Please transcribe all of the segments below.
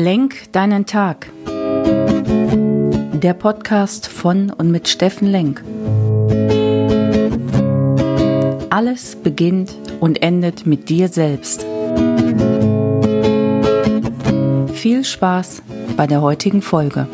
Lenk deinen Tag. Der Podcast von und mit Steffen Lenk. Alles beginnt und endet mit dir selbst. Viel Spaß bei der heutigen Folge.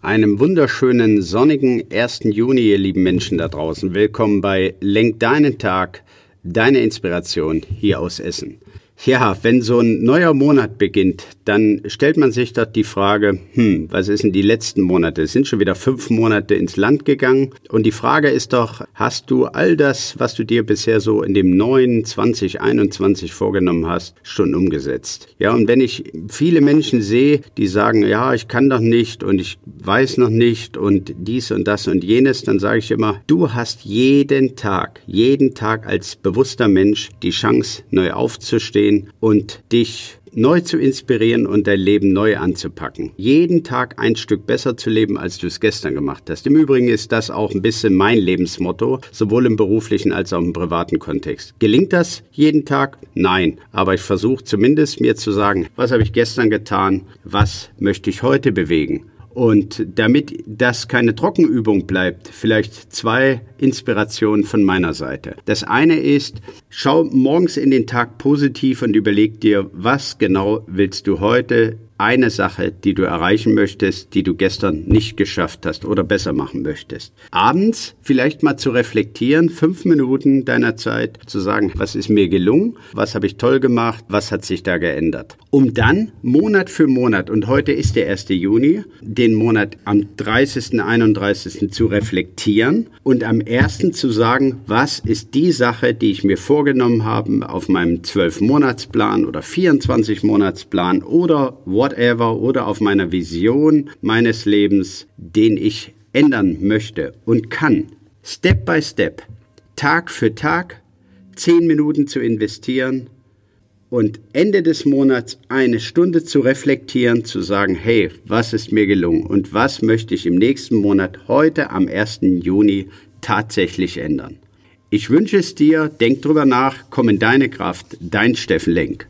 Einem wunderschönen sonnigen 1. Juni, ihr lieben Menschen da draußen. Willkommen bei Lenk deinen Tag, deine Inspiration hier aus Essen. Ja, wenn so ein neuer Monat beginnt, dann stellt man sich dort die Frage, hm, was ist denn die letzten Monate? Es sind schon wieder fünf Monate ins Land gegangen. Und die Frage ist doch, hast du all das, was du dir bisher so in dem neuen 2021 vorgenommen hast, schon umgesetzt? Ja, und wenn ich viele Menschen sehe, die sagen, ja, ich kann doch nicht und ich weiß noch nicht und dies und das und jenes, dann sage ich immer, du hast jeden Tag, jeden Tag als bewusster Mensch die Chance, neu aufzustehen aufzustehen und dich neu zu inspirieren und dein Leben neu anzupacken. Jeden Tag ein Stück besser zu leben, als du es gestern gemacht hast. Im Übrigen ist das auch ein bisschen mein Lebensmotto, sowohl im beruflichen als auch im privaten Kontext. Gelingt das jeden Tag? Nein. Aber ich versuche zumindest mir zu sagen, was habe ich gestern getan? Was möchte ich heute bewegen? Und damit das keine Trockenübung bleibt, vielleicht zwei Inspirationen von meiner Seite. Das eine ist, schau morgens in den Tag positiv und überleg dir, was genau willst du heute eine Sache, die du erreichen möchtest, die du gestern nicht geschafft hast oder besser machen möchtest. Abends vielleicht mal zu reflektieren, fünf Minuten deiner Zeit zu sagen, was ist mir gelungen, was habe ich toll gemacht, was hat sich da geändert. Um dann Monat für Monat, und heute ist der 1. Juni, den Monat am 30., 31. zu reflektieren und am 1. zu sagen, was ist die Sache, die ich mir vorgenommen habe auf meinem 12-Monatsplan oder 24-Monatsplan oder what whatever oder auf meiner Vision meines Lebens, den ich ändern möchte und kann. Step by Step, Tag für Tag, zehn Minuten zu investieren und Ende des Monats eine Stunde zu reflektieren, zu sagen, hey, was ist mir gelungen und was möchte ich im nächsten Monat heute am 1. Juni tatsächlich ändern. Ich wünsche es dir, denk drüber nach, komm in deine Kraft, dein Steffen Lenk.